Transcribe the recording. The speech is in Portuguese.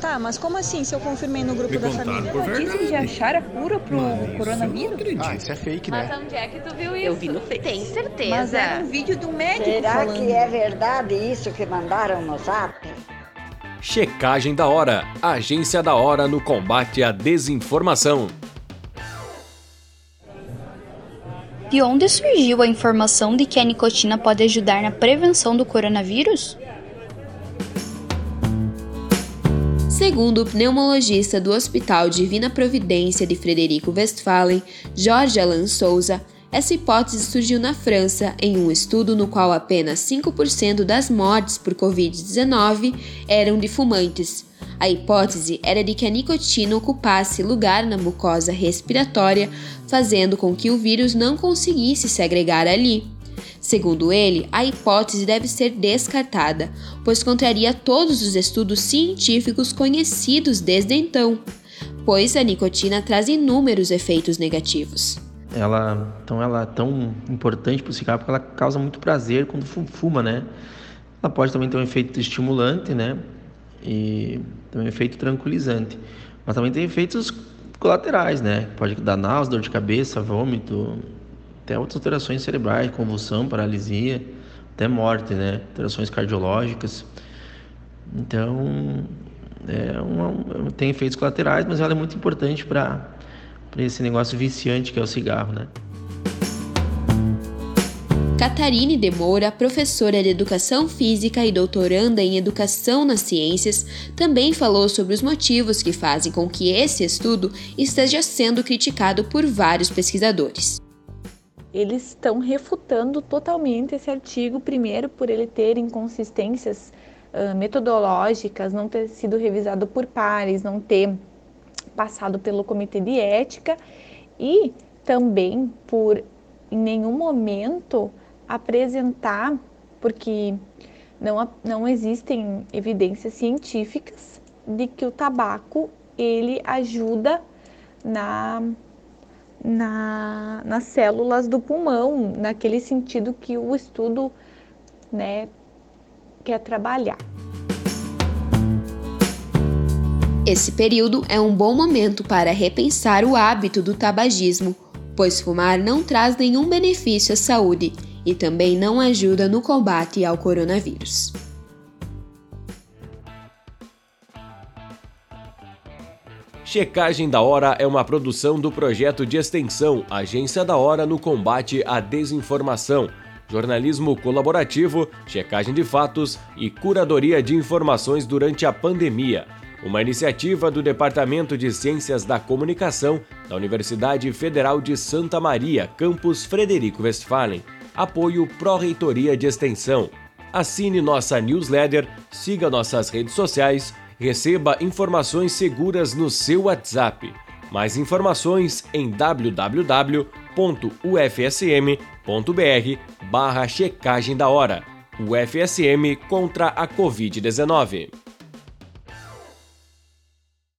Tá, mas como assim se eu confirmei no grupo Me da família? por Notícia de achar a cura pro coronavírus? Ah, isso é fake, né? Mas onde é que tu viu isso? Eu vi no Face. Tem certeza. Mas era um vídeo do médico Será falando. que é verdade isso que mandaram no zap? Checagem da Hora, agência da hora no combate à desinformação. De onde surgiu a informação de que a nicotina pode ajudar na prevenção do coronavírus? Segundo o pneumologista do Hospital Divina Providência de Frederico Westphalen, Jorge Alan Souza, essa hipótese surgiu na França em um estudo no qual apenas 5% das mortes por Covid-19 eram de fumantes. A hipótese era de que a nicotina ocupasse lugar na mucosa respiratória, fazendo com que o vírus não conseguisse se agregar ali. Segundo ele, a hipótese deve ser descartada, pois contraria todos os estudos científicos conhecidos desde então, pois a nicotina traz inúmeros efeitos negativos. Ela, então ela é tão importante para o cigarro porque ela causa muito prazer quando fu- fuma, né? Ela pode também ter um efeito estimulante, né? E também um efeito tranquilizante. Mas também tem efeitos colaterais, né? Pode dar náusea, dor de cabeça, vômito, até outras alterações cerebrais, convulsão, paralisia, até morte, né? Alterações cardiológicas. Então, é uma, tem efeitos colaterais, mas ela é muito importante para esse negócio viciante que é o cigarro, né? Catarine de Moura, professora de Educação Física e doutoranda em Educação nas Ciências, também falou sobre os motivos que fazem com que esse estudo esteja sendo criticado por vários pesquisadores. Eles estão refutando totalmente esse artigo, primeiro por ele ter inconsistências uh, metodológicas, não ter sido revisado por pares, não ter passado pelo comitê de ética e também por em nenhum momento apresentar, porque não, não existem evidências científicas de que o tabaco ele ajuda na, na, nas células do pulmão, naquele sentido que o estudo né, quer trabalhar. Esse período é um bom momento para repensar o hábito do tabagismo, pois fumar não traz nenhum benefício à saúde e também não ajuda no combate ao coronavírus. Checagem da Hora é uma produção do projeto de extensão Agência da Hora no combate à desinformação, jornalismo colaborativo, checagem de fatos e curadoria de informações durante a pandemia. Uma iniciativa do Departamento de Ciências da Comunicação da Universidade Federal de Santa Maria, campus Frederico Westphalen. Apoio Pró-Reitoria de Extensão. Assine nossa newsletter, siga nossas redes sociais, receba informações seguras no seu WhatsApp. Mais informações em www.ufsm.br barra checagem da hora. UFSM contra a Covid-19.